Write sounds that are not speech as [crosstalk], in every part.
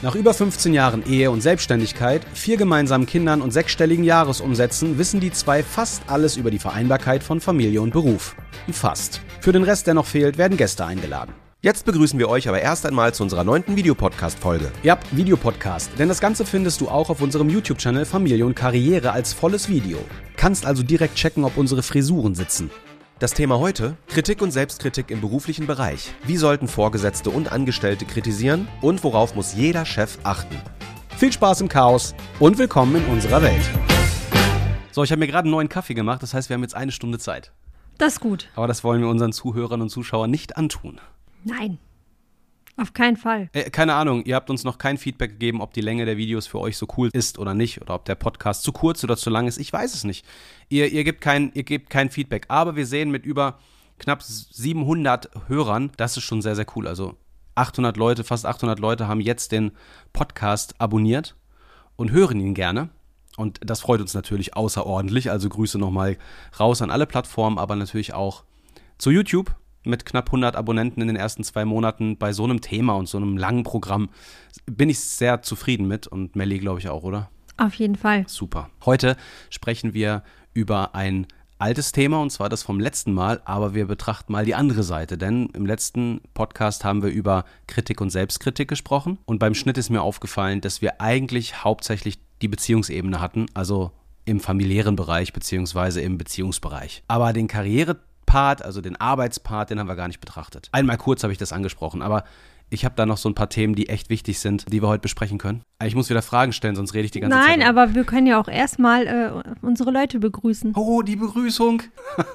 Nach über 15 Jahren Ehe und Selbstständigkeit, vier gemeinsamen Kindern und sechsstelligen Jahresumsätzen wissen die zwei fast alles über die Vereinbarkeit von Familie und Beruf. Fast. Für den Rest, der noch fehlt, werden Gäste eingeladen. Jetzt begrüßen wir euch aber erst einmal zu unserer neunten Videopodcast-Folge. Ja, Videopodcast, denn das Ganze findest du auch auf unserem YouTube-Channel Familie und Karriere als volles Video. Kannst also direkt checken, ob unsere Frisuren sitzen. Das Thema heute: Kritik und Selbstkritik im beruflichen Bereich. Wie sollten Vorgesetzte und Angestellte kritisieren und worauf muss jeder Chef achten? Viel Spaß im Chaos und willkommen in unserer Welt. So, ich habe mir gerade einen neuen Kaffee gemacht, das heißt, wir haben jetzt eine Stunde Zeit. Das ist gut. Aber das wollen wir unseren Zuhörern und Zuschauern nicht antun. Nein. Auf keinen Fall. Äh, keine Ahnung, ihr habt uns noch kein Feedback gegeben, ob die Länge der Videos für euch so cool ist oder nicht, oder ob der Podcast zu kurz oder zu lang ist. Ich weiß es nicht. Ihr, ihr, gebt, kein, ihr gebt kein Feedback. Aber wir sehen mit über knapp 700 Hörern, das ist schon sehr, sehr cool. Also 800 Leute, fast 800 Leute haben jetzt den Podcast abonniert und hören ihn gerne. Und das freut uns natürlich außerordentlich. Also Grüße nochmal raus an alle Plattformen, aber natürlich auch zu YouTube mit knapp 100 Abonnenten in den ersten zwei Monaten bei so einem Thema und so einem langen Programm bin ich sehr zufrieden mit und Melly, glaube ich, auch, oder? Auf jeden Fall. Super. Heute sprechen wir über ein altes Thema und zwar das vom letzten Mal, aber wir betrachten mal die andere Seite, denn im letzten Podcast haben wir über Kritik und Selbstkritik gesprochen und beim Schnitt ist mir aufgefallen, dass wir eigentlich hauptsächlich die Beziehungsebene hatten, also im familiären Bereich beziehungsweise im Beziehungsbereich. Aber den Karriere Part, also den Arbeitspart, den haben wir gar nicht betrachtet. Einmal kurz habe ich das angesprochen, aber ich habe da noch so ein paar Themen, die echt wichtig sind, die wir heute besprechen können. Ich muss wieder Fragen stellen, sonst rede ich die ganze Nein, Zeit. Nein, aber wir können ja auch erstmal äh, unsere Leute begrüßen. Oh, die Begrüßung.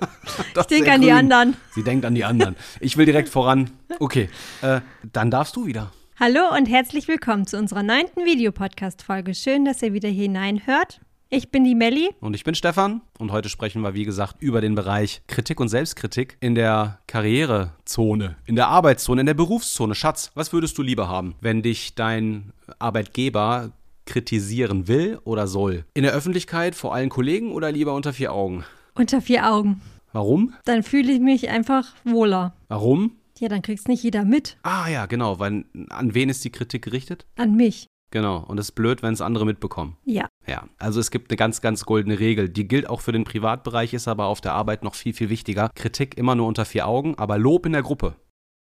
[laughs] ich denke an grün. die anderen. Sie denkt an die anderen. Ich will direkt voran. Okay, äh, dann darfst du wieder. Hallo und herzlich willkommen zu unserer neunten Videopodcast-Folge. Schön, dass ihr wieder hineinhört. Ich bin die Melli. Und ich bin Stefan. Und heute sprechen wir, wie gesagt, über den Bereich Kritik und Selbstkritik in der Karrierezone, in der Arbeitszone, in der Berufszone. Schatz, was würdest du lieber haben, wenn dich dein Arbeitgeber kritisieren will oder soll? In der Öffentlichkeit, vor allen Kollegen oder lieber unter vier Augen? Unter vier Augen. Warum? Dann fühle ich mich einfach wohler. Warum? Ja, dann kriegst nicht jeder mit. Ah ja, genau, weil an wen ist die Kritik gerichtet? An mich. Genau. Und es ist blöd, wenn es andere mitbekommen. Ja. Ja. Also es gibt eine ganz, ganz goldene Regel. Die gilt auch für den Privatbereich, ist aber auf der Arbeit noch viel, viel wichtiger. Kritik immer nur unter vier Augen, aber Lob in der Gruppe.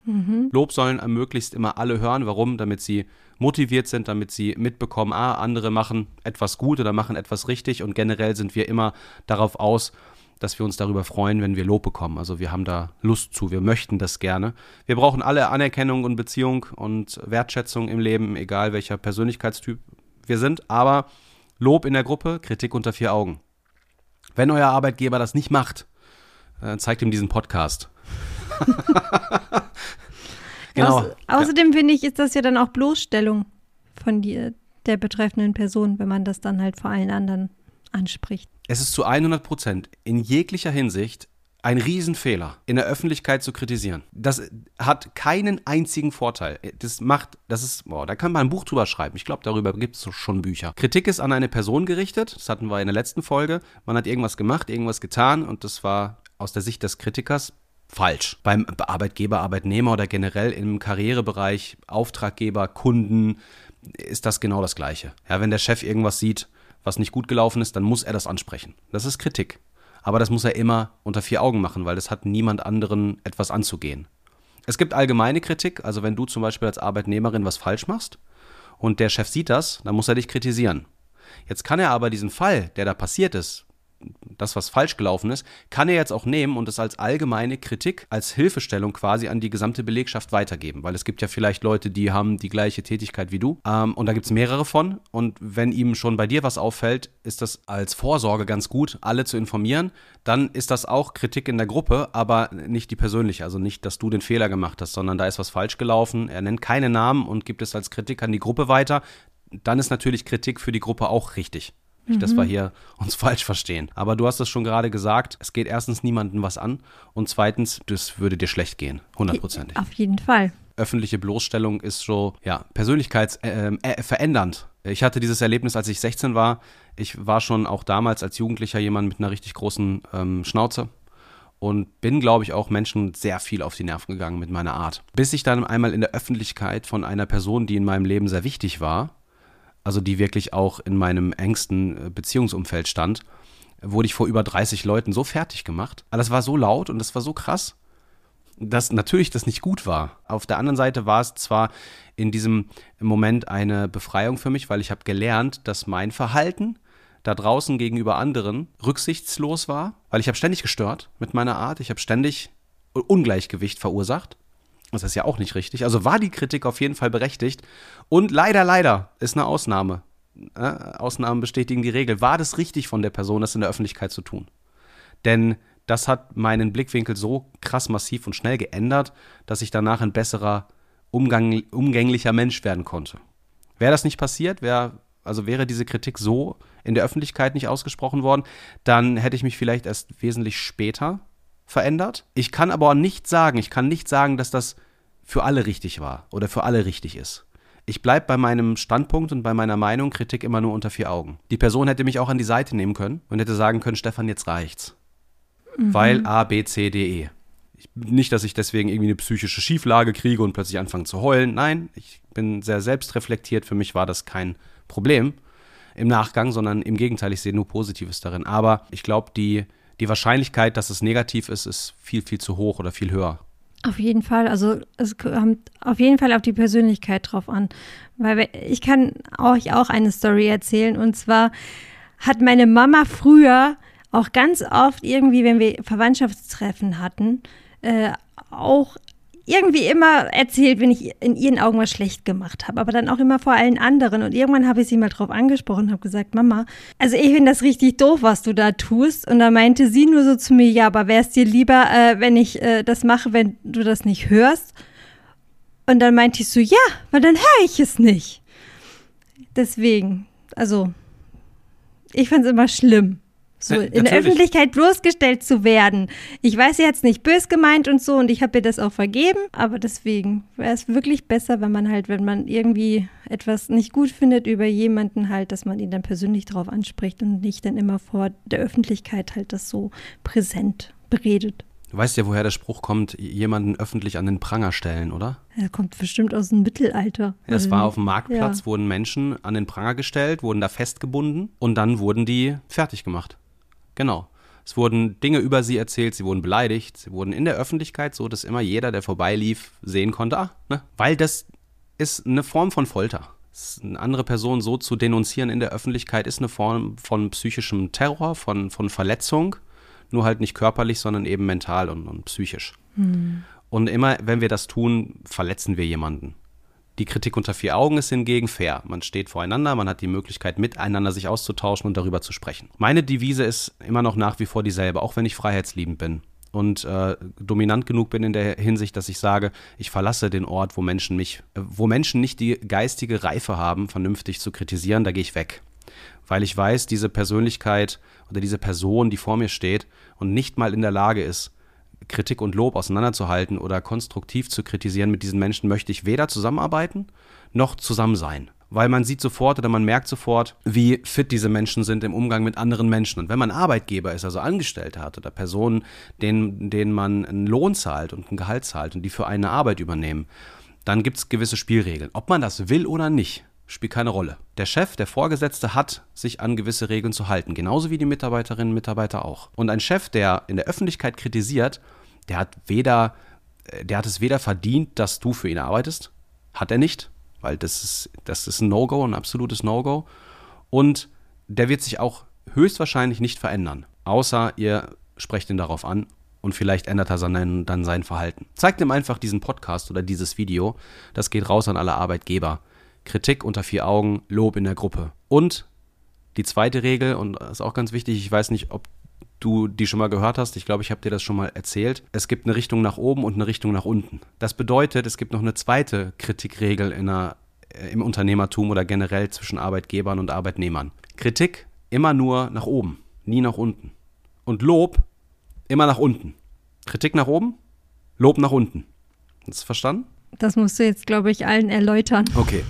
Mhm. Lob sollen möglichst immer alle hören. Warum? Damit sie motiviert sind, damit sie mitbekommen, ah, andere machen etwas gut oder machen etwas richtig. Und generell sind wir immer darauf aus, dass wir uns darüber freuen, wenn wir Lob bekommen. Also wir haben da Lust zu, wir möchten das gerne. Wir brauchen alle Anerkennung und Beziehung und Wertschätzung im Leben, egal welcher Persönlichkeitstyp wir sind. Aber Lob in der Gruppe, Kritik unter vier Augen. Wenn euer Arbeitgeber das nicht macht, äh, zeigt ihm diesen Podcast. [laughs] genau. Auß außerdem ja. finde ich, ist das ja dann auch Bloßstellung von die, der betreffenden Person, wenn man das dann halt vor allen anderen anspricht. Es ist zu 100 Prozent in jeglicher Hinsicht ein Riesenfehler, in der Öffentlichkeit zu kritisieren. Das hat keinen einzigen Vorteil. Das macht, das ist, boah, da kann man ein Buch drüber schreiben. Ich glaube, darüber gibt es schon Bücher. Kritik ist an eine Person gerichtet. Das hatten wir in der letzten Folge. Man hat irgendwas gemacht, irgendwas getan und das war aus der Sicht des Kritikers falsch. Beim Arbeitgeber, Arbeitnehmer oder generell im Karrierebereich, Auftraggeber, Kunden ist das genau das Gleiche. Ja, wenn der Chef irgendwas sieht, was nicht gut gelaufen ist, dann muss er das ansprechen. Das ist Kritik. Aber das muss er immer unter vier Augen machen, weil das hat niemand anderen etwas anzugehen. Es gibt allgemeine Kritik, also wenn du zum Beispiel als Arbeitnehmerin was falsch machst und der Chef sieht das, dann muss er dich kritisieren. Jetzt kann er aber diesen Fall, der da passiert ist, das, was falsch gelaufen ist, kann er jetzt auch nehmen und es als allgemeine Kritik, als Hilfestellung quasi an die gesamte Belegschaft weitergeben. Weil es gibt ja vielleicht Leute, die haben die gleiche Tätigkeit wie du. Ähm, und da gibt es mehrere von. Und wenn ihm schon bei dir was auffällt, ist das als Vorsorge ganz gut, alle zu informieren. Dann ist das auch Kritik in der Gruppe, aber nicht die persönliche. Also nicht, dass du den Fehler gemacht hast, sondern da ist was falsch gelaufen. Er nennt keine Namen und gibt es als Kritik an die Gruppe weiter. Dann ist natürlich Kritik für die Gruppe auch richtig. Nicht, dass wir hier uns [laughs] falsch verstehen. Aber du hast es schon gerade gesagt, es geht erstens niemandem was an und zweitens, das würde dir schlecht gehen, hundertprozentig. Auf jeden Fall. Öffentliche Bloßstellung ist so, ja, persönlichkeitsverändernd. Äh, ich hatte dieses Erlebnis, als ich 16 war. Ich war schon auch damals als Jugendlicher jemand mit einer richtig großen ähm, Schnauze und bin, glaube ich, auch Menschen sehr viel auf die Nerven gegangen mit meiner Art. Bis ich dann einmal in der Öffentlichkeit von einer Person, die in meinem Leben sehr wichtig war, also die wirklich auch in meinem engsten äh, Beziehungsumfeld stand, wurde ich vor über 30 Leuten so fertig gemacht. Aber das war so laut und das war so krass, dass natürlich das nicht gut war. Auf der anderen Seite war es zwar in diesem Moment eine Befreiung für mich, weil ich habe gelernt, dass mein Verhalten da draußen gegenüber anderen rücksichtslos war, weil ich habe ständig gestört mit meiner Art, ich habe ständig Ungleichgewicht verursacht das ist ja auch nicht richtig. Also war die Kritik auf jeden Fall berechtigt. Und leider, leider ist eine Ausnahme. Äh, Ausnahmen bestätigen die Regel. War das richtig von der Person, das in der Öffentlichkeit zu tun? Denn das hat meinen Blickwinkel so krass massiv und schnell geändert, dass ich danach ein besserer, Umgang, umgänglicher Mensch werden konnte. Wäre das nicht passiert, wäre, also wäre diese Kritik so in der Öffentlichkeit nicht ausgesprochen worden, dann hätte ich mich vielleicht erst wesentlich später verändert. Ich kann aber nicht sagen, ich kann nicht sagen, dass das für alle richtig war oder für alle richtig ist. Ich bleibe bei meinem Standpunkt und bei meiner Meinung, Kritik immer nur unter vier Augen. Die Person hätte mich auch an die Seite nehmen können und hätte sagen können, Stefan, jetzt reicht's. Mhm. Weil A, B, C, D, E. Ich, nicht, dass ich deswegen irgendwie eine psychische Schieflage kriege und plötzlich anfange zu heulen. Nein, ich bin sehr selbstreflektiert. Für mich war das kein Problem im Nachgang, sondern im Gegenteil, ich sehe nur Positives darin. Aber ich glaube, die die Wahrscheinlichkeit, dass es negativ ist, ist viel, viel zu hoch oder viel höher. Auf jeden Fall, also es kommt auf jeden Fall auf die Persönlichkeit drauf an. Weil ich kann euch auch eine Story erzählen und zwar hat meine Mama früher auch ganz oft irgendwie, wenn wir Verwandtschaftstreffen hatten, äh, auch irgendwie immer erzählt, wenn ich in ihren Augen was schlecht gemacht habe, aber dann auch immer vor allen anderen. Und irgendwann habe ich sie mal drauf angesprochen und habe gesagt, Mama, also ich finde das richtig doof, was du da tust. Und da meinte sie nur so zu mir, ja, aber wäre es dir lieber, äh, wenn ich äh, das mache, wenn du das nicht hörst? Und dann meinte ich so, ja, weil dann höre ich es nicht. Deswegen, also, ich fand es immer schlimm so ja, in der Öffentlichkeit bloßgestellt zu werden. Ich weiß, sie hat es nicht bös gemeint und so und ich habe ihr das auch vergeben, aber deswegen wäre es wirklich besser, wenn man halt, wenn man irgendwie etwas nicht gut findet über jemanden halt, dass man ihn dann persönlich darauf anspricht und nicht dann immer vor der Öffentlichkeit halt das so präsent beredet. Du weißt ja, woher der Spruch kommt, jemanden öffentlich an den Pranger stellen, oder? Er kommt bestimmt aus dem Mittelalter. Es war auf dem Marktplatz, ja. wurden Menschen an den Pranger gestellt, wurden da festgebunden und dann wurden die fertig gemacht. Genau. Es wurden Dinge über sie erzählt, sie wurden beleidigt, sie wurden in der Öffentlichkeit so, dass immer jeder, der vorbeilief, sehen konnte, ah, ne? Weil das ist eine Form von Folter. Eine andere Person so zu denunzieren in der Öffentlichkeit ist eine Form von psychischem Terror, von, von Verletzung. Nur halt nicht körperlich, sondern eben mental und, und psychisch. Hm. Und immer, wenn wir das tun, verletzen wir jemanden. Die Kritik unter vier Augen ist hingegen fair. Man steht voreinander, man hat die Möglichkeit, miteinander sich auszutauschen und darüber zu sprechen. Meine Devise ist immer noch nach wie vor dieselbe, auch wenn ich freiheitsliebend bin und äh, dominant genug bin in der Hinsicht, dass ich sage, ich verlasse den Ort, wo Menschen mich, wo Menschen nicht die geistige Reife haben, vernünftig zu kritisieren, da gehe ich weg. Weil ich weiß, diese Persönlichkeit oder diese Person, die vor mir steht und nicht mal in der Lage ist, Kritik und Lob auseinanderzuhalten oder konstruktiv zu kritisieren mit diesen Menschen, möchte ich weder zusammenarbeiten noch zusammen sein. Weil man sieht sofort oder man merkt sofort, wie fit diese Menschen sind im Umgang mit anderen Menschen. Und wenn man Arbeitgeber ist, also Angestellte hat oder Personen, denen, denen man einen Lohn zahlt und ein Gehalt zahlt und die für eine Arbeit übernehmen, dann gibt es gewisse Spielregeln. Ob man das will oder nicht, spielt keine Rolle. Der Chef, der Vorgesetzte hat sich an gewisse Regeln zu halten, genauso wie die Mitarbeiterinnen und Mitarbeiter auch. Und ein Chef, der in der Öffentlichkeit kritisiert, der hat weder, äh, der hat es weder verdient, dass du für ihn arbeitest, hat er nicht, weil das ist, das ist ein No-Go, ein absolutes No-Go. Und der wird sich auch höchstwahrscheinlich nicht verändern, außer ihr sprecht ihn darauf an und vielleicht ändert er dann, dann sein Verhalten. Zeigt ihm einfach diesen Podcast oder dieses Video. Das geht raus an alle Arbeitgeber. Kritik unter vier Augen, Lob in der Gruppe. Und die zweite Regel, und das ist auch ganz wichtig, ich weiß nicht, ob du die schon mal gehört hast, ich glaube, ich habe dir das schon mal erzählt. Es gibt eine Richtung nach oben und eine Richtung nach unten. Das bedeutet, es gibt noch eine zweite Kritikregel in einer, äh, im Unternehmertum oder generell zwischen Arbeitgebern und Arbeitnehmern. Kritik immer nur nach oben, nie nach unten. Und Lob immer nach unten. Kritik nach oben, Lob nach unten. Hast du verstanden? Das musst du jetzt, glaube ich, allen erläutern. Okay.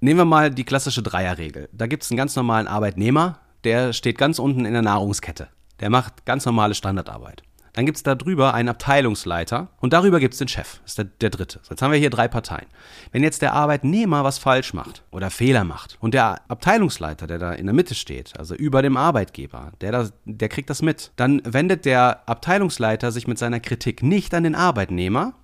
Nehmen wir mal die klassische Dreierregel. Da gibt es einen ganz normalen Arbeitnehmer, der steht ganz unten in der Nahrungskette. Der macht ganz normale Standardarbeit. Dann gibt es da drüber einen Abteilungsleiter und darüber gibt es den Chef. Das ist der, der dritte. Jetzt haben wir hier drei Parteien. Wenn jetzt der Arbeitnehmer was falsch macht oder Fehler macht und der Abteilungsleiter, der da in der Mitte steht, also über dem Arbeitgeber, der, da, der kriegt das mit, dann wendet der Abteilungsleiter sich mit seiner Kritik nicht an den Arbeitnehmer,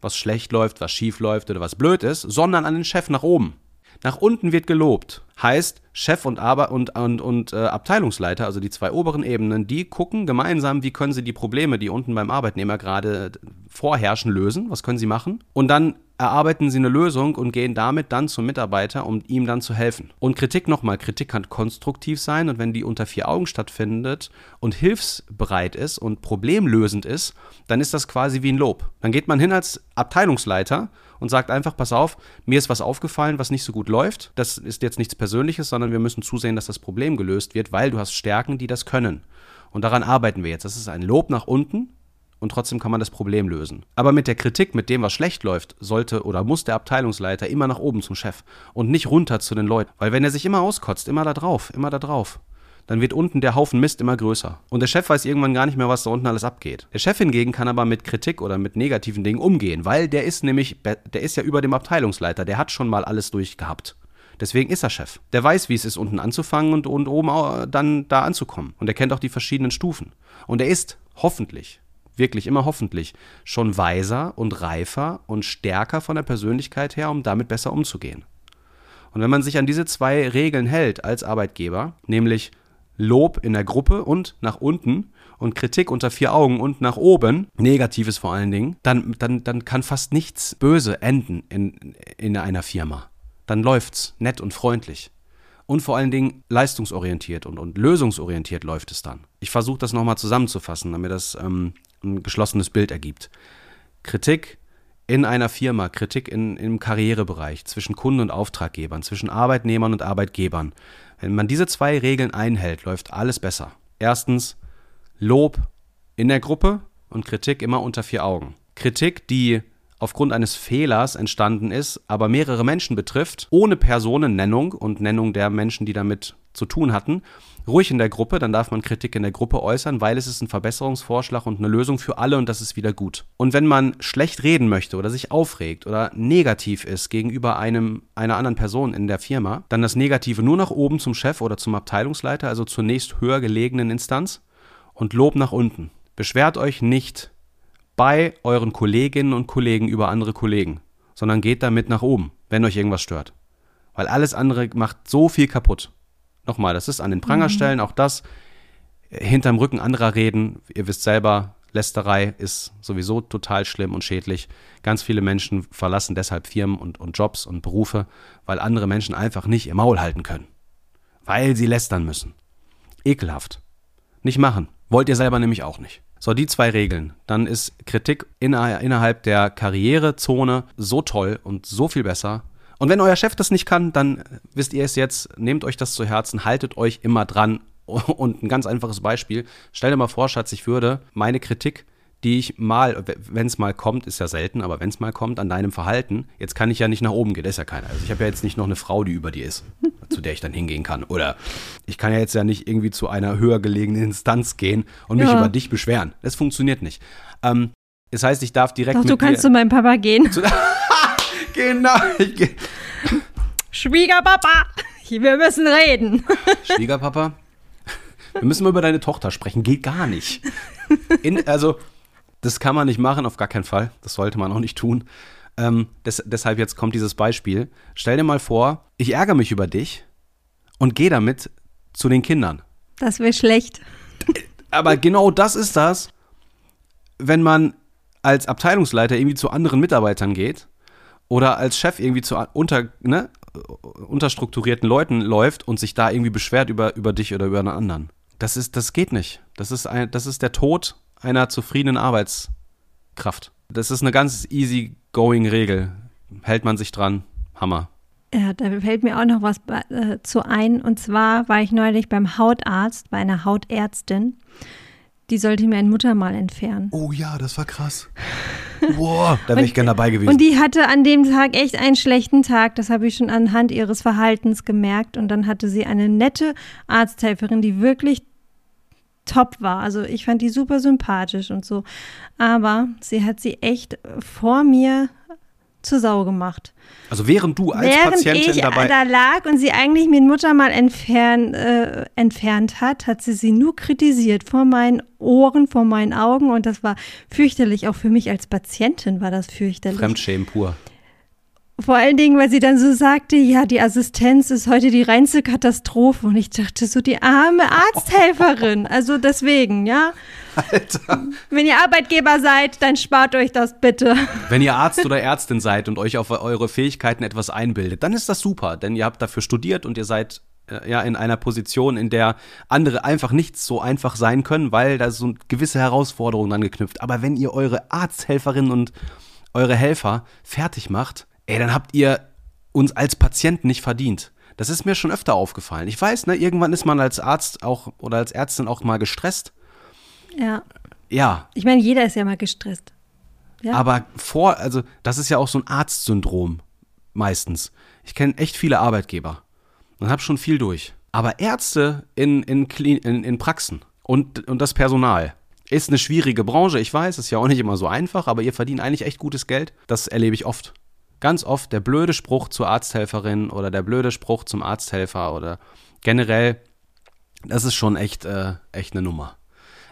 was schlecht läuft, was schief läuft oder was blöd ist, sondern an den Chef nach oben. Nach unten wird gelobt. Heißt, Chef und, Arbe und, und, und äh, Abteilungsleiter, also die zwei oberen Ebenen, die gucken gemeinsam, wie können sie die Probleme, die unten beim Arbeitnehmer gerade vorherrschen, lösen. Was können sie machen? Und dann erarbeiten sie eine Lösung und gehen damit dann zum Mitarbeiter, um ihm dann zu helfen. Und Kritik nochmal, Kritik kann konstruktiv sein und wenn die unter vier Augen stattfindet und hilfsbereit ist und problemlösend ist, dann ist das quasi wie ein Lob. Dann geht man hin als Abteilungsleiter und sagt einfach, pass auf, mir ist was aufgefallen, was nicht so gut läuft. Das ist jetzt nichts Persönliches, sondern wir müssen zusehen, dass das Problem gelöst wird, weil du hast Stärken, die das können. Und daran arbeiten wir jetzt. Das ist ein Lob nach unten und trotzdem kann man das Problem lösen. Aber mit der Kritik, mit dem, was schlecht läuft, sollte oder muss der Abteilungsleiter immer nach oben zum Chef und nicht runter zu den Leuten. Weil wenn er sich immer auskotzt, immer da drauf, immer da drauf, dann wird unten der Haufen Mist immer größer. Und der Chef weiß irgendwann gar nicht mehr, was da unten alles abgeht. Der Chef hingegen kann aber mit Kritik oder mit negativen Dingen umgehen, weil der ist nämlich, der ist ja über dem Abteilungsleiter, der hat schon mal alles durchgehabt. Deswegen ist er Chef. Der weiß, wie es ist, unten anzufangen und, und oben dann da anzukommen. Und er kennt auch die verschiedenen Stufen. Und er ist hoffentlich, wirklich immer hoffentlich, schon weiser und reifer und stärker von der Persönlichkeit her, um damit besser umzugehen. Und wenn man sich an diese zwei Regeln hält als Arbeitgeber, nämlich Lob in der Gruppe und nach unten und Kritik unter vier Augen und nach oben, Negatives vor allen Dingen, dann, dann, dann kann fast nichts böse enden in, in einer Firma. Dann läuft's nett und freundlich. Und vor allen Dingen leistungsorientiert und, und lösungsorientiert läuft es dann. Ich versuche das nochmal zusammenzufassen, damit das ähm, ein geschlossenes Bild ergibt. Kritik in einer Firma, Kritik in, im Karrierebereich, zwischen Kunden und Auftraggebern, zwischen Arbeitnehmern und Arbeitgebern, wenn man diese zwei Regeln einhält, läuft alles besser. Erstens Lob in der Gruppe und Kritik immer unter vier Augen. Kritik, die aufgrund eines Fehlers entstanden ist, aber mehrere Menschen betrifft, ohne Personennennung und Nennung der Menschen, die damit zu tun hatten, ruhig in der Gruppe, dann darf man Kritik in der Gruppe äußern, weil es ist ein Verbesserungsvorschlag und eine Lösung für alle und das ist wieder gut. Und wenn man schlecht reden möchte oder sich aufregt oder negativ ist gegenüber einem einer anderen Person in der Firma, dann das Negative nur nach oben zum Chef oder zum Abteilungsleiter, also zur nächst höher gelegenen Instanz und Lob nach unten. Beschwert euch nicht bei euren Kolleginnen und Kollegen über andere Kollegen, sondern geht damit nach oben, wenn euch irgendwas stört. Weil alles andere macht so viel kaputt. Nochmal, das ist an den Pranger stellen, mhm. auch das hinterm Rücken anderer reden. Ihr wisst selber, Lästerei ist sowieso total schlimm und schädlich. Ganz viele Menschen verlassen deshalb Firmen und, und Jobs und Berufe, weil andere Menschen einfach nicht ihr Maul halten können. Weil sie lästern müssen. Ekelhaft. Nicht machen. Wollt ihr selber nämlich auch nicht. So, die zwei Regeln. Dann ist Kritik innerhalb der Karrierezone so toll und so viel besser. Und wenn euer Chef das nicht kann, dann wisst ihr es jetzt, nehmt euch das zu Herzen, haltet euch immer dran. [laughs] Und ein ganz einfaches Beispiel, stell dir mal vor, Schatz, ich würde meine Kritik, die ich mal, wenn es mal kommt, ist ja selten, aber wenn es mal kommt, an deinem Verhalten, jetzt kann ich ja nicht nach oben gehen, das ist ja keiner. Also ich habe ja jetzt nicht noch eine Frau, die über dir ist, [laughs] zu der ich dann hingehen kann. Oder ich kann ja jetzt ja nicht irgendwie zu einer höher gelegenen Instanz gehen und mich ja. über dich beschweren. Das funktioniert nicht. Ähm, das heißt, ich darf direkt. Doch, du kannst zu meinem Papa gehen. [laughs] Genau. Schwiegerpapa, [laughs] wir müssen reden. [laughs] Schwiegerpapa, wir müssen mal über deine Tochter sprechen. Geht gar nicht. In, also, das kann man nicht machen, auf gar keinen Fall. Das sollte man auch nicht tun. Ähm, des, deshalb jetzt kommt dieses Beispiel. Stell dir mal vor, ich ärgere mich über dich und gehe damit zu den Kindern. Das wäre schlecht. Aber genau das ist das, wenn man als Abteilungsleiter irgendwie zu anderen Mitarbeitern geht oder als Chef irgendwie zu unter, ne, unterstrukturierten Leuten läuft und sich da irgendwie beschwert über, über dich oder über einen anderen. Das ist, das geht nicht. Das ist ein, das ist der Tod einer zufriedenen Arbeitskraft. Das ist eine ganz easy going Regel. Hält man sich dran, Hammer. Ja, da fällt mir auch noch was äh, zu ein. Und zwar war ich neulich beim Hautarzt, bei einer Hautärztin. Die sollte mir ein Muttermal entfernen. Oh ja, das war krass. Boah, da wäre ich gerne dabei gewesen. Und die hatte an dem Tag echt einen schlechten Tag. Das habe ich schon anhand ihres Verhaltens gemerkt. Und dann hatte sie eine nette Arzthelferin, die wirklich top war. Also ich fand die super sympathisch und so. Aber sie hat sie echt vor mir zur Sau gemacht. Also während du als während Patientin ich dabei da lag und sie eigentlich mir Mutter mal entfernt, äh, entfernt hat, hat sie sie nur kritisiert vor meinen Ohren, vor meinen Augen und das war fürchterlich. Auch für mich als Patientin war das fürchterlich. Fremdschämen pur. Vor allen Dingen, weil sie dann so sagte, ja, die Assistenz ist heute die reinste Katastrophe. Und ich dachte so, die arme Arzthelferin. Also deswegen, ja. Alter. Wenn ihr Arbeitgeber seid, dann spart euch das bitte. Wenn ihr Arzt oder Ärztin seid und euch auf eure Fähigkeiten etwas einbildet, dann ist das super, denn ihr habt dafür studiert und ihr seid äh, ja in einer Position, in der andere einfach nicht so einfach sein können, weil da so gewisse Herausforderungen angeknüpft. Aber wenn ihr eure Arzthelferinnen und eure Helfer fertig macht, ey, dann habt ihr uns als Patienten nicht verdient. Das ist mir schon öfter aufgefallen. Ich weiß, ne, irgendwann ist man als Arzt auch oder als Ärztin auch mal gestresst. Ja. Ja, Ich meine, jeder ist ja mal gestresst. Ja. aber vor, also das ist ja auch so ein Arztsyndrom meistens. Ich kenne echt viele Arbeitgeber und habe schon viel durch. Aber Ärzte in, in, in, in Praxen und, und das Personal ist eine schwierige Branche. Ich weiß, ist ja auch nicht immer so einfach, aber ihr verdient eigentlich echt gutes Geld. Das erlebe ich oft. Ganz oft der blöde Spruch zur Arzthelferin oder der blöde Spruch zum Arzthelfer oder generell, das ist schon echt, äh, echt eine Nummer.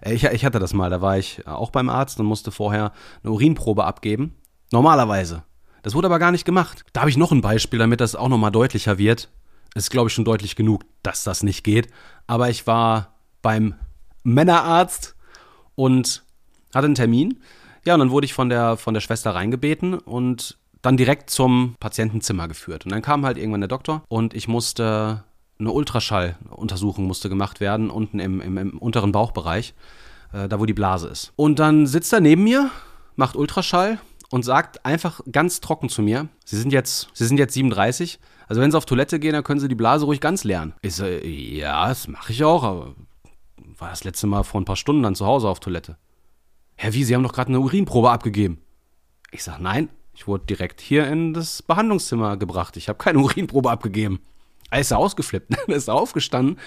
Äh, Ich, ich hatte das mal, da war ich auch beim Arzt und musste vorher eine Urinprobe abgeben. Normalerweise. Das wurde aber gar nicht gemacht. Da habe ich noch ein Beispiel, damit das auch nochmal deutlicher wird. Es ist, glaube ich, schon deutlich genug, dass das nicht geht. Aber ich war beim Männerarzt und hatte einen Termin. Ja, und dann wurde ich von der, von der Schwester reingebeten und dann direkt zum Patientenzimmer geführt. Und dann kam halt irgendwann der Doktor und ich musste eine Ultraschalluntersuchung musste gemacht werden, unten im, im, im unteren Bauchbereich, äh, da wo die Blase ist. Und dann sitzt er neben mir, macht Ultraschall und sagt einfach ganz trocken zu mir, Sie sind jetzt, Sie sind jetzt 37, also wenn Sie auf Toilette gehen, dann können Sie die Blase ruhig ganz leeren. Ich so, ja, das mache ich auch, aber war das letzte Mal vor ein paar Stunden dann zu Hause auf Toilette. Herr Wie, Sie haben doch gerade eine Urinprobe abgegeben. Ich sag, nein, ich wurde direkt hier in das Behandlungszimmer gebracht. Ich habe keine [laughs] Urinprobe abgegeben. Er ist ausgeflippt, [laughs] er ist aufgestanden,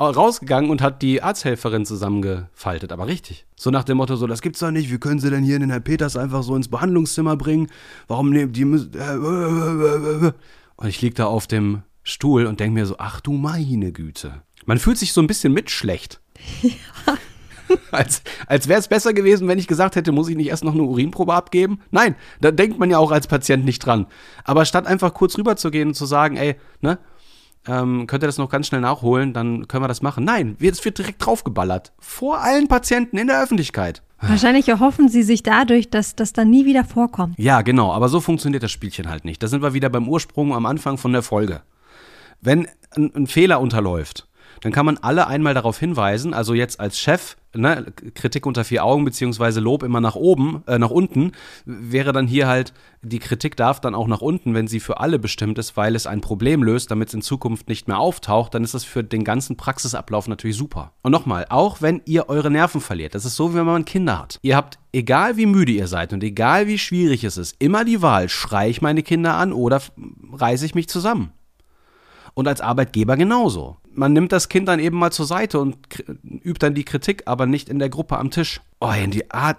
rausgegangen und hat die Arzthelferin zusammengefaltet, aber richtig. So nach dem Motto, so, das gibt's doch nicht, wie können Sie denn hier den Herrn Peters einfach so ins Behandlungszimmer bringen? Warum nehmen die müssen. äh, Und ich lieg da auf dem Stuhl und denke mir so, ach du meine Güte. Man fühlt sich so ein bisschen mitschlecht. [laughs] [laughs] Als, als wäre es besser gewesen, wenn ich gesagt hätte, muss ich nicht erst noch eine Urinprobe abgeben? Nein, da denkt man ja auch als Patient nicht dran. Aber statt einfach kurz rüber zu gehen und zu sagen, ey, ne, ähm, könnt ihr das noch ganz schnell nachholen, dann können wir das machen. Nein, es wird direkt draufgeballert. Vor allen Patienten in der Öffentlichkeit. Wahrscheinlich erhoffen sie sich dadurch, dass das dann nie wieder vorkommt. Ja, genau, aber so funktioniert das Spielchen halt nicht. Da sind wir wieder beim Ursprung am Anfang von der Folge. Wenn ein, ein Fehler unterläuft, dann kann man alle einmal darauf hinweisen, also jetzt als Chef, ne, Kritik unter vier Augen, beziehungsweise Lob immer nach oben, äh, nach unten, wäre dann hier halt, die Kritik darf dann auch nach unten, wenn sie für alle bestimmt ist, weil es ein Problem löst, damit es in Zukunft nicht mehr auftaucht, dann ist das für den ganzen Praxisablauf natürlich super. Und nochmal, auch wenn ihr eure Nerven verliert, das ist so, wie wenn man Kinder hat. Ihr habt, egal wie müde ihr seid und egal wie schwierig es ist, immer die Wahl, schreie ich meine Kinder an oder reiße ich mich zusammen. Und als Arbeitgeber genauso. Man nimmt das Kind dann eben mal zur Seite und übt dann die Kritik, aber nicht in der Gruppe am Tisch. Oh, in die Art.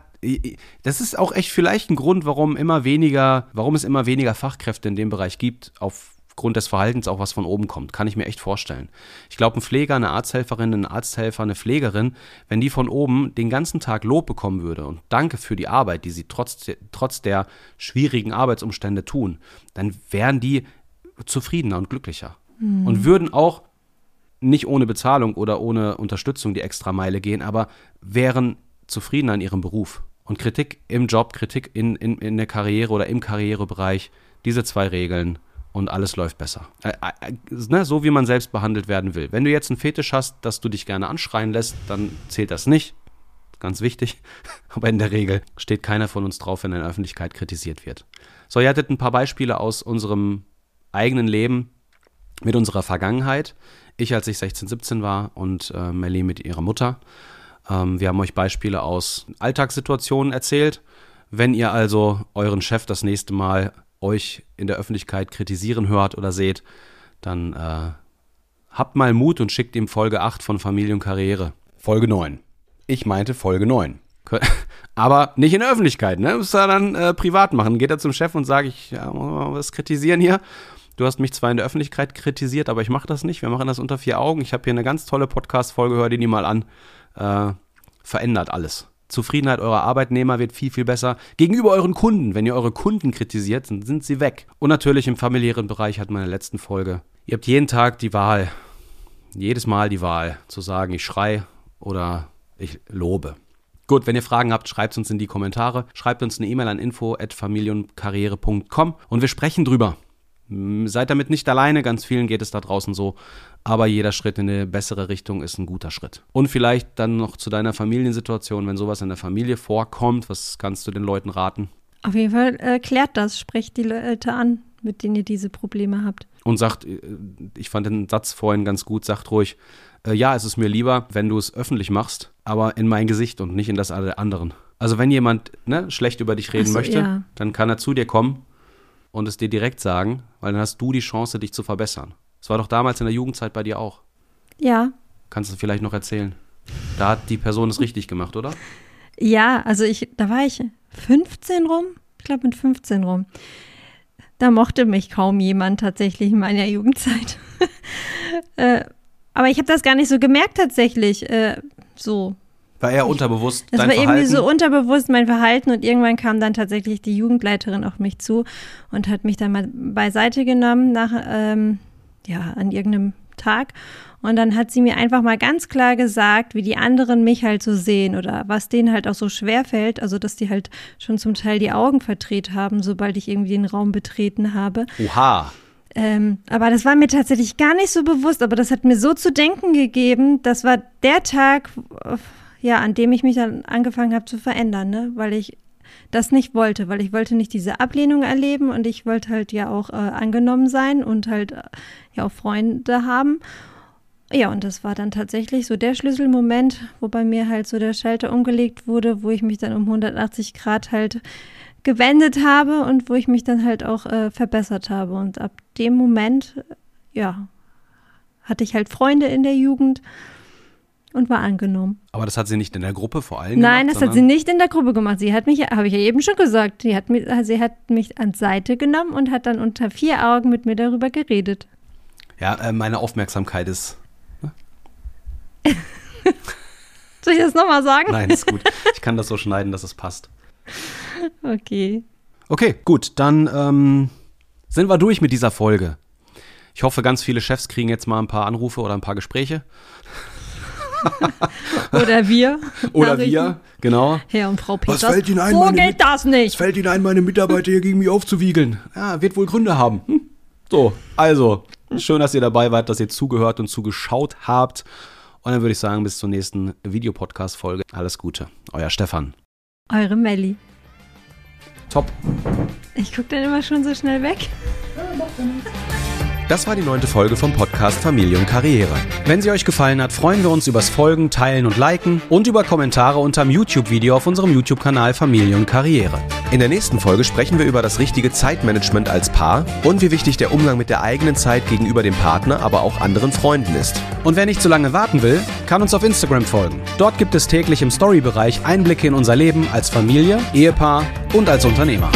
Das ist auch echt vielleicht ein Grund, warum immer weniger, warum es immer weniger Fachkräfte in dem Bereich gibt, aufgrund des Verhaltens auch was von oben kommt. Kann ich mir echt vorstellen. Ich glaube, ein Pfleger, eine Arzthelferin, ein Arzthelfer, eine Pflegerin, wenn die von oben den ganzen Tag Lob bekommen würde und Danke für die Arbeit, die sie trotz, trotz der schwierigen Arbeitsumstände tun, dann wären die zufriedener und glücklicher und würden auch nicht ohne Bezahlung oder ohne Unterstützung die Extrameile gehen, aber wären zufriedener in ihrem Beruf. Und Kritik im Job, Kritik in, in, in der Karriere oder im Karrierebereich, diese zwei Regeln und alles läuft besser. Äh, äh, ne, so wie man selbst behandelt werden will. Wenn du jetzt einen Fetisch hast, dass du dich gerne anschreien lässt, dann zählt das nicht. Ganz wichtig. [laughs] Aber in der Regel steht keiner von uns drauf, wenn in der Öffentlichkeit kritisiert wird. So, ihr hattet ein paar Beispiele aus unserem eigenen Leben mit unserer Vergangenheit. Ich, als ich 16, 17 war und äh, Melly mit ihrer Mutter. Ähm, wir haben euch Beispiele aus Alltagssituationen erzählt. Wenn ihr also euren Chef das nächste Mal euch in der Öffentlichkeit kritisieren hört oder seht, dann äh, habt mal Mut und schickt ihm Folge 8 von Familie und Karriere. Folge 9. Ich meinte Folge 9. [laughs] Aber nicht in der Öffentlichkeit, ne? Muss er dann äh, privat machen. Geht er zum Chef und sage ich, ja, was kritisieren hier? Du hast mich zwar in der Öffentlichkeit kritisiert, aber ich mache das nicht. Wir machen das unter vier Augen. Ich habe hier eine ganz tolle Podcast-Folge, hör die nie mal an. Äh, verändert alles. Zufriedenheit eurer Arbeitnehmer wird viel, viel besser. Gegenüber euren Kunden, wenn ihr eure Kunden kritisiert, dann sind sie weg. Und natürlich im familiären Bereich hat meine letzten Folge. Ihr habt jeden Tag die Wahl, jedes Mal die Wahl, zu sagen, ich schrei oder ich lobe. Gut, wenn ihr Fragen habt, schreibt uns in die Kommentare. Schreibt uns eine E-Mail an info.familienkarriere.com und wir sprechen drüber. Seid damit nicht alleine, ganz vielen geht es da draußen so, aber jeder Schritt in eine bessere Richtung ist ein guter Schritt. Und vielleicht dann noch zu deiner Familiensituation, wenn sowas in der Familie vorkommt, was kannst du den Leuten raten? Auf jeden Fall äh, klärt das, sprecht die Leute an, mit denen ihr diese Probleme habt. Und sagt, äh, ich fand den Satz vorhin ganz gut, sagt ruhig, äh, ja, es ist mir lieber, wenn du es öffentlich machst, aber in mein Gesicht und nicht in das aller anderen. Also wenn jemand ne, schlecht über dich reden so, möchte, ja. dann kann er zu dir kommen und es dir direkt sagen, weil dann hast du die Chance, dich zu verbessern. Das war doch damals in der Jugendzeit bei dir auch. Ja. Kannst du vielleicht noch erzählen? Da hat die Person es richtig gemacht, oder? Ja, also ich, da war ich 15 rum, ich glaube mit 15 rum. Da mochte mich kaum jemand tatsächlich in meiner Jugendzeit. [laughs] äh, aber ich habe das gar nicht so gemerkt tatsächlich. Äh, so, war eher unterbewusst das war Verhalten? irgendwie so unterbewusst mein Verhalten und irgendwann kam dann tatsächlich die Jugendleiterin auf mich zu und hat mich dann mal beiseite genommen nach, ähm, ja, an irgendeinem Tag und dann hat sie mir einfach mal ganz klar gesagt, wie die anderen mich halt so sehen oder was denen halt auch so schwer fällt, also dass die halt schon zum Teil die Augen verdreht haben, sobald ich irgendwie den Raum betreten habe. Oha. Ähm, aber das war mir tatsächlich gar nicht so bewusst, aber das hat mir so zu denken gegeben. Das war der Tag, ja, an dem ich mich dann angefangen habe zu verändern, ne? weil ich das nicht wollte, weil ich wollte nicht diese Ablehnung erleben und ich wollte halt ja auch äh, angenommen sein und halt äh, ja auch Freunde haben. Ja, und das war dann tatsächlich so der Schlüsselmoment, wo bei mir halt so der Schalter umgelegt wurde, wo ich mich dann um 180 Grad halt gewendet habe und wo ich mich dann halt auch äh, verbessert habe. Und ab dem Moment, ja, hatte ich halt Freunde in der Jugend und war angenommen. Aber das hat sie nicht in der Gruppe vor allem Nein, gemacht? das hat sie nicht in der Gruppe gemacht. Sie hat mich, habe ich ja eben schon gesagt, sie hat, mich, sie hat mich ans Seite genommen und hat dann unter vier Augen mit mir darüber geredet. Ja, äh, meine Aufmerksamkeit ist. Ne? [laughs] Soll ich das nochmal sagen? Nein, ist gut. Ich kann das so schneiden, dass es passt. Okay. Okay, gut. Dann ähm, sind wir durch mit dieser Folge. Ich hoffe, ganz viele Chefs kriegen jetzt mal ein paar Anrufe oder ein paar Gespräche. [laughs] Oder wir. Oder wir, genau. Herr und Frau Peters. Was fällt Ihnen ein, so meine geht das nicht. Es fällt Ihnen ein, meine Mitarbeiter hier gegen mich aufzuwiegeln. Ja, wird wohl Gründe haben. Hm? So, also, schön, dass ihr dabei wart, dass ihr zugehört und zugeschaut habt. Und dann würde ich sagen, bis zur nächsten Videopodcast-Folge. Alles Gute. Euer Stefan. Eure Melli. Top. Ich gucke dann immer schon so schnell weg. Das war die neunte Folge vom Podcast Familie und Karriere. Wenn sie euch gefallen hat, freuen wir uns übers Folgen, Teilen und Liken und über Kommentare unterm YouTube-Video auf unserem YouTube-Kanal Familie und Karriere. In der nächsten Folge sprechen wir über das richtige Zeitmanagement als Paar und wie wichtig der Umgang mit der eigenen Zeit gegenüber dem Partner, aber auch anderen Freunden ist. Und wer nicht zu lange warten will, kann uns auf Instagram folgen. Dort gibt es täglich im Story-Bereich Einblicke in unser Leben als Familie, Ehepaar und als Unternehmer.